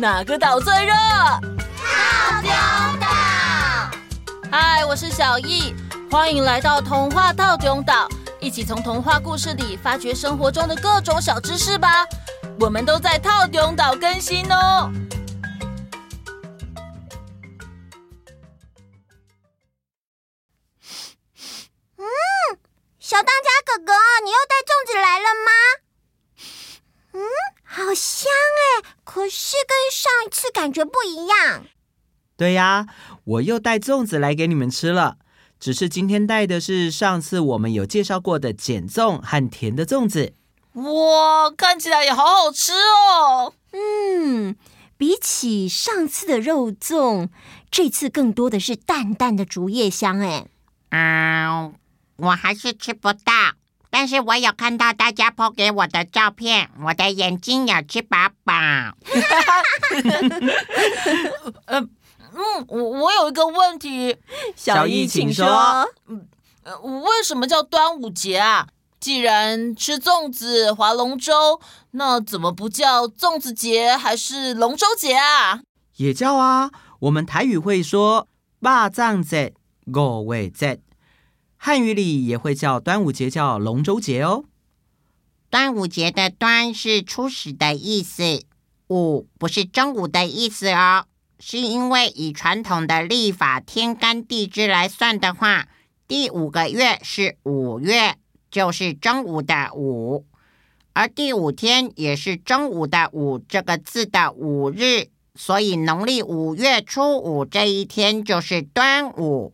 哪个岛最热？套丁岛。嗨，我是小易，欢迎来到童话套丁岛，一起从童话故事里发掘生活中的各种小知识吧。我们都在套丁岛更新哦。是跟上一次感觉不一样。对呀，我又带粽子来给你们吃了。只是今天带的是上次我们有介绍过的碱粽和甜的粽子。哇，看起来也好好吃哦。嗯，比起上次的肉粽，这次更多的是淡淡的竹叶香哎。嗯，我还是吃不到。但是我有看到大家 po 给我的照片，我的眼睛有吃饱饱。呃，嗯，我我有一个问题，小易请说。嗯，为什么叫端午节啊？既然吃粽子、划龙舟，那怎么不叫粽子节，还是龙舟节啊？也叫啊，我们台语会说肉粽节、五月节。汉语里也会叫端午节叫龙舟节哦。端午节的“端”是初始的意思，“午”不是中午的意思哦。是因为以传统的历法天干地支来算的话，第五个月是五月，就是中午的“午”，而第五天也是中午的“午”这个字的午日，所以农历五月初五这一天就是端午。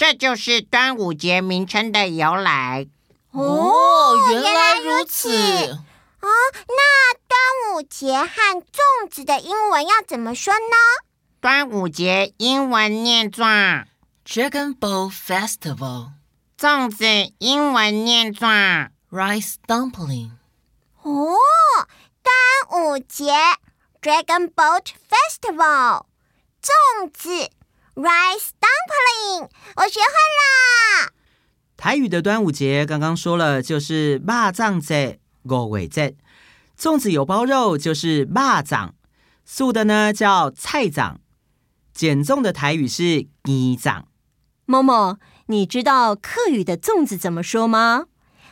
这就是端午节名称的由来哦，原来如此哦。那端午节和粽子的英文要怎么说呢？端午节英文念作 Dragon Boat Festival，粽子英文念作 Rice Dumpling。哦，端午节 Dragon Boat Festival，粽子。Rice dumpling，我学会了。台语的端午节刚刚说了，就是肉粽节、五月节。粽子有包肉，就是肉粽；素的呢叫菜粽。减粽的台语是甜粽。某某，你知道客语的粽子怎么说吗？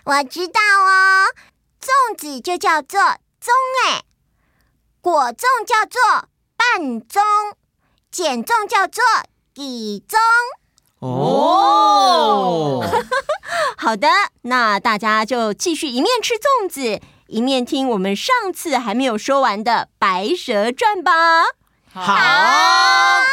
我知道哦，粽子就叫做粽哎，果粽叫做半粽，减粽叫做。几粽哦，好的，那大家就继续一面吃粽子，一面听我们上次还没有说完的《白蛇传》吧。好，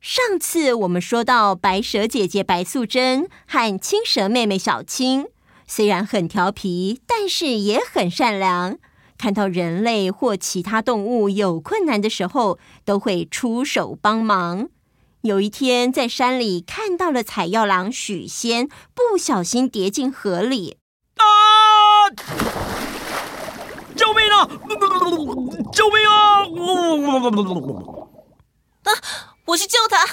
上次我们说到白蛇姐姐白素贞和青蛇妹妹小青，虽然很调皮，但是也很善良，看到人类或其他动物有困难的时候，都会出手帮忙。有一天，在山里看到了采药郎许仙，不小心跌进河里。啊！救命啊！救命啊！啊！我去救他。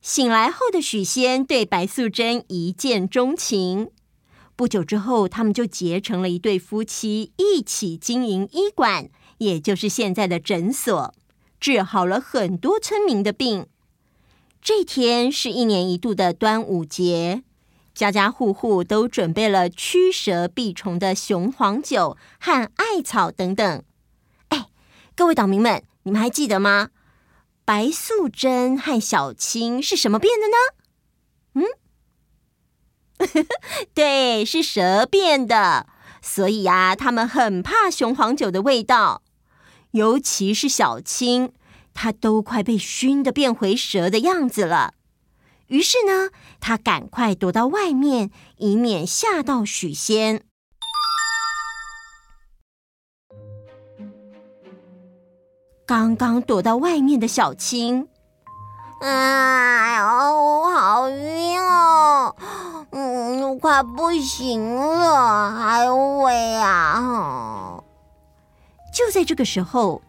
醒来后的许仙对白素贞一见钟情。不久之后，他们就结成了一对夫妻，一起经营医馆，也就是现在的诊所，治好了很多村民的病。这天是一年一度的端午节，家家户户都准备了驱蛇避虫的雄黄酒和艾草等等。哎，各位岛民们，你们还记得吗？白素贞和小青是什么变的呢？嗯，对，是蛇变的。所以啊，他们很怕雄黄酒的味道，尤其是小青。他都快被熏得变回蛇的样子了，于是呢，他赶快躲到外面，以免吓到许仙。刚刚躲到外面的小青，哎呀，我好晕哦，嗯，我快不行了，还喂啊！就在这个时候。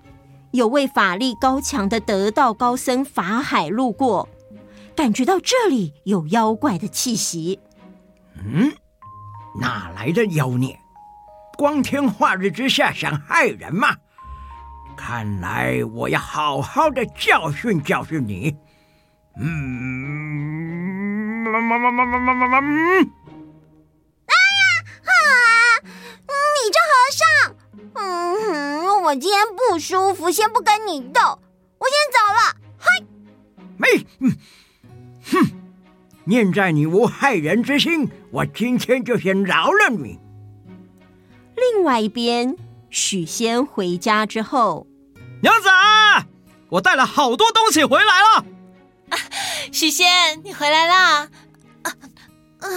有位法力高强的得道高僧法海路过，感觉到这里有妖怪的气息。嗯，哪来的妖孽？光天化日之下想害人吗？看来我要好好的教训教训你。嗯，妈妈妈妈妈妈妈我今天不舒服，先不跟你斗，我先走了。嗨，没，嗯，哼，念在你无害人之心，我今天就先饶了你。另外一边，许仙回家之后，娘子，我带了好多东西回来了。啊，许仙，你回来啦！啊啊，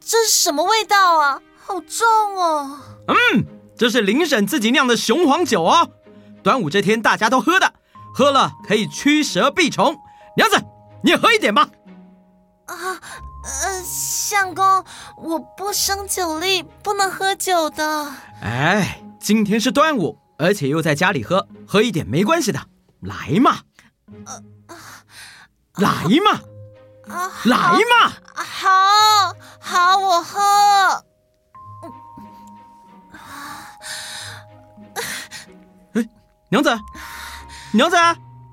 这是什么味道啊？好重哦！嗯，这是林婶自己酿的雄黄酒哦。端午这天大家都喝的，喝了可以驱蛇避虫。娘子，你也喝一点吧。啊，呃，相公，我不胜酒力，不能喝酒的。哎，今天是端午，而且又在家里喝，喝一点没关系的。来嘛。呃来嘛，啊，来嘛，好，好，我喝。娘子，娘子，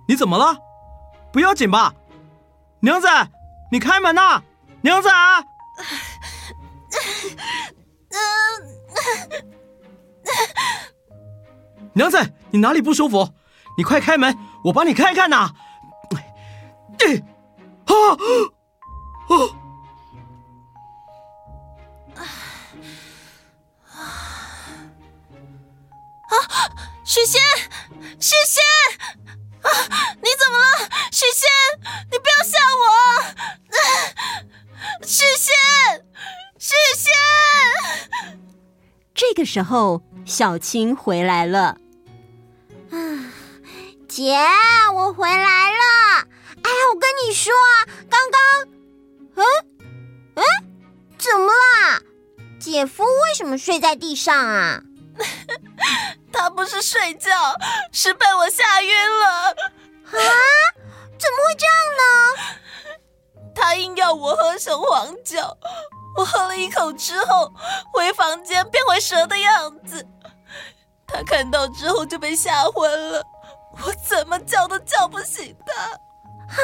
你怎么了？不要紧吧？娘子，你开门呐！娘子，娘子，你哪里不舒服？你快开门，我帮你看看呐。啊！哦！啊！许仙，许仙！啊！你怎么了？许仙，你不要吓我！啊！许仙，许仙！这个时候，小青回来了。啊，姐，我回来了。哎呀，我跟你说啊，刚刚，嗯，嗯，怎么啦？姐夫为什么睡在地上啊？他不是睡觉，是被我吓晕了。啊？怎么会这样呢？他硬要我喝雄黄酒，我喝了一口之后，回房间变回蛇的样子。他看到之后就被吓昏了，我怎么叫都叫不醒他。啊！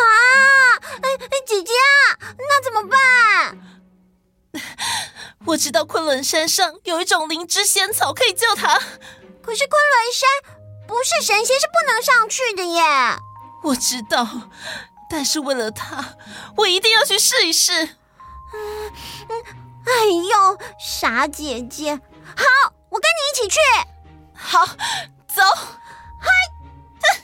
哎哎，姐姐啊，那怎么办？我知道昆仑山上有一种灵芝仙草可以救他，可是昆仑山不是神仙是不能上去的耶。我知道，但是为了他，我一定要去试一试。嗯嗯，哎呦，傻姐姐，好，我跟你一起去。好，走。嗨，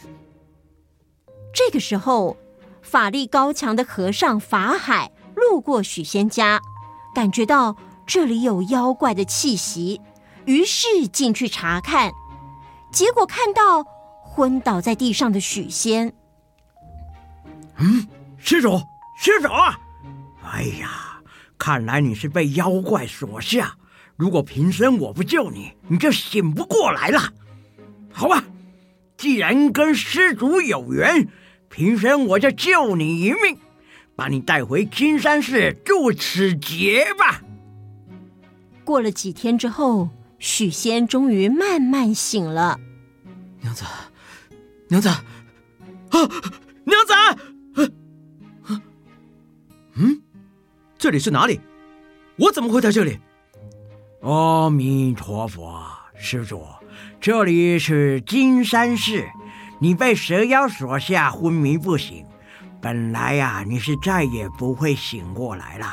这个时候。法力高强的和尚法海路过许仙家，感觉到这里有妖怪的气息，于是进去查看，结果看到昏倒在地上的许仙。嗯，施主，施主啊！哎呀，看来你是被妖怪所吓，如果平生我不救你，你就醒不过来了。好吧，既然跟施主有缘。平生我就救你一命，把你带回金山寺住此劫吧。过了几天之后，许仙终于慢慢醒了。娘子，娘子，啊，娘子，啊，嗯，这里是哪里？我怎么会在这里？阿弥陀佛，施主，这里是金山寺。你被蛇妖所吓，昏迷不醒。本来呀、你是再也不会醒过来了。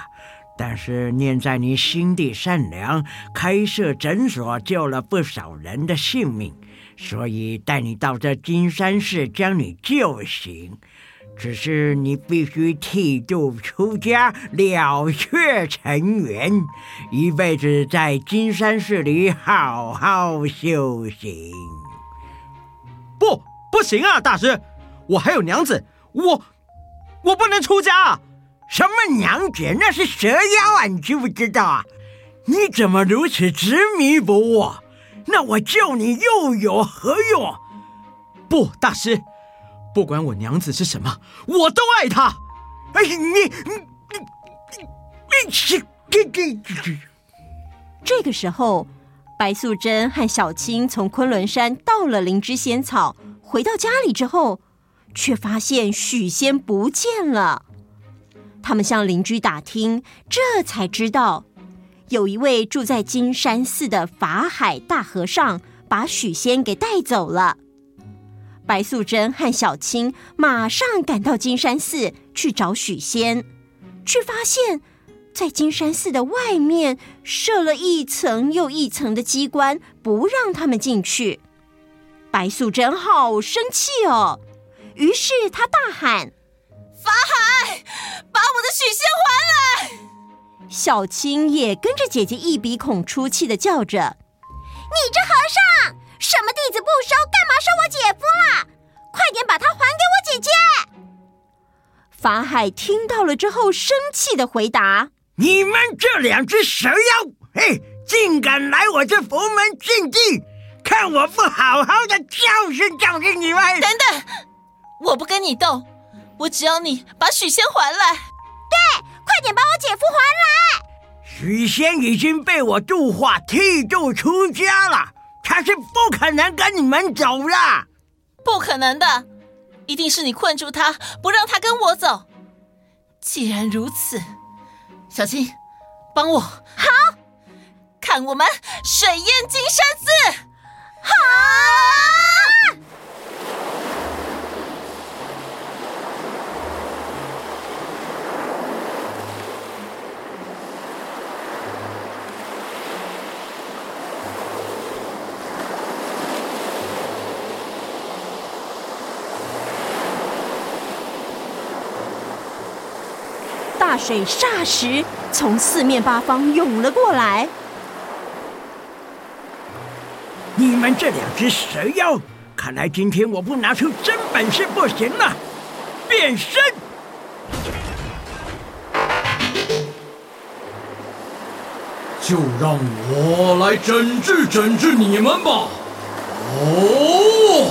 但是念在你心地善良，开设诊所救了不少人的性命，所以带你到这金山寺将你救醒。只是你必须剃度出家，了却尘缘，一辈子在金山寺里好好修行。不。不行啊，大师，我还有娘子，我我不能出家。什么娘子？那是蛇妖啊，你知不知道啊？你怎么如此执迷不悟？那我救你又有何用？不，大师，不管我娘子是什么，我都爱她。哎，你你你你，这这这。这个时候，白素贞和小青从昆仑山到了灵芝仙草，回到家里之后，却发现许仙不见了。他们向邻居打听，这才知道，有一位住在金山寺的法海大和尚把许仙给带走了。白素贞和小青马上赶到金山寺去找许仙，却发现，在金山寺的外面设了一层又一层的机关，不让他们进去。白素贞好生气哦，于是他大喊：“法海，把我的许仙还来！”小青也跟着姐姐一鼻孔出气的叫着：“你这和尚，什么弟子不收，干嘛收我姐夫了？快点把他还给我姐姐！”法海听到了之后，生气的回答：“你们这两只蛇妖，嘿，竟敢来我这佛门禁地！看我不好好的教训教训你们！”等等，我不跟你斗，我只要你把许仙还来。对。快点把我姐夫还来！许仙已经被我度化剃度出家了，他是不可能跟你们走的。不可能的，一定是你困住他，不让他跟我走。既然如此，小青，帮我。好，看我们水淹金山寺。好。大水霎时从四面八方涌了过来。你们这两只蛇妖，看来今天我不拿出真本事不行了！变身！就让我来整治整治你们吧！哦，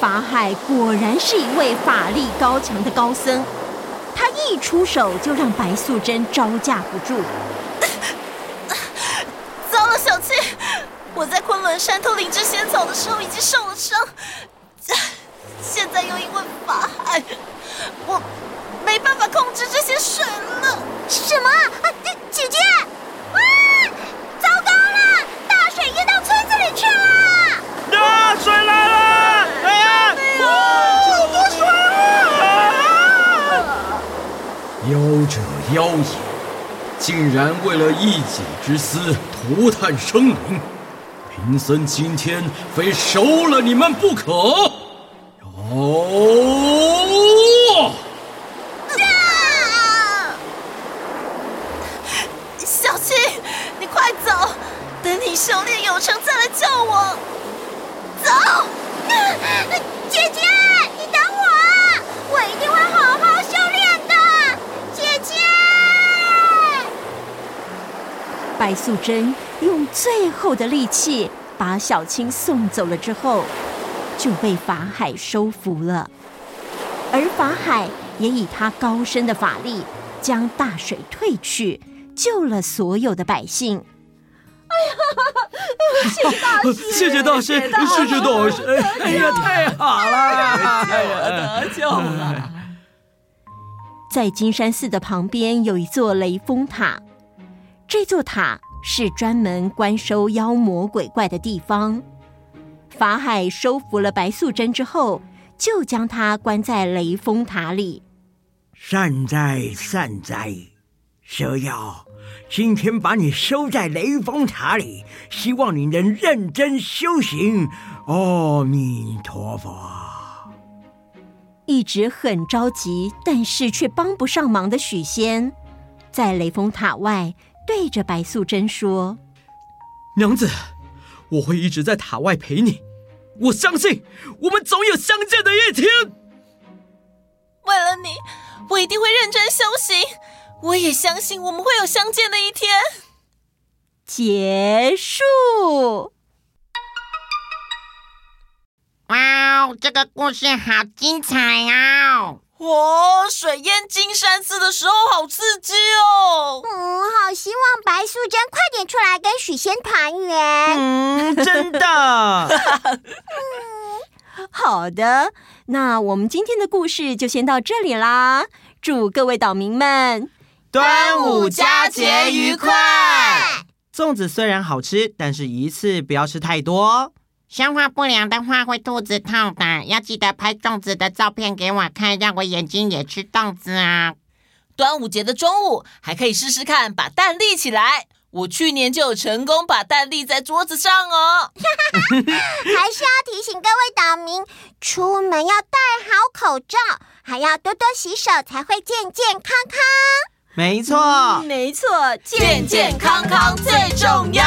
法海果然是一位法力高强的高僧。他一出手就让白素贞招架不住。糟了，小七，我在昆仑山偷灵芝仙草的时候已经受了伤，现在又因为法海，我没办法控制这些水了。什么？啊，姐姐！啊，糟糕了，大水淹到村子里去了！大水来了！妖者妖也，竟然为了一己之私涂炭生灵！贫僧今天非收了你们不可！哦！小青，你快走，等你修炼有成再来救我。走，姐姐，你等我，我一定会好好修炼。白素贞用最后的力气把小青送走了之后，就被法海收服了。而法海也以他高深的法力将大水退去，救了所有的百姓。哎呀，谢谢大师，谢谢大师，谢谢大师！哎呀，太好了，哎呀，得救了！在金山寺的旁边有一座雷峰塔。这座塔是专门关收妖魔鬼怪的地方。法海收服了白素贞之后，就将她关在雷峰塔里。善哉善哉，蛇妖，今天把你收在雷峰塔里，希望你能认真修行。阿弥陀佛。一直很着急，但是却帮不上忙的许仙，在雷峰塔外。对着白素贞说：“娘子，我会一直在塔外陪你。我相信我们总有相见的一天。为了你，我一定会认真修行。我也相信我们会有相见的一天。”结束。哇哦，这个故事好精彩哦！哦，水淹金山寺的时候好刺激哦！嗯，好希望白素贞快点出来跟许仙团圆。嗯，真的。嗯，好的，那我们今天的故事就先到这里啦。祝各位岛民们端午佳节愉快！粽子虽然好吃，但是一次不要吃太多。消化不良的话会肚子痛的，要记得拍粽子的照片给我看，让我眼睛也吃粽子啊！端午节的中午还可以试试看把蛋立起来，我去年就有成功把蛋立在桌子上哦。还是要提醒各位岛民，出门要戴好口罩，还要多多洗手，才会健健康康。没错，嗯、没错，健健康康最重要。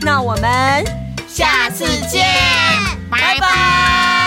那我们。下次见，拜拜。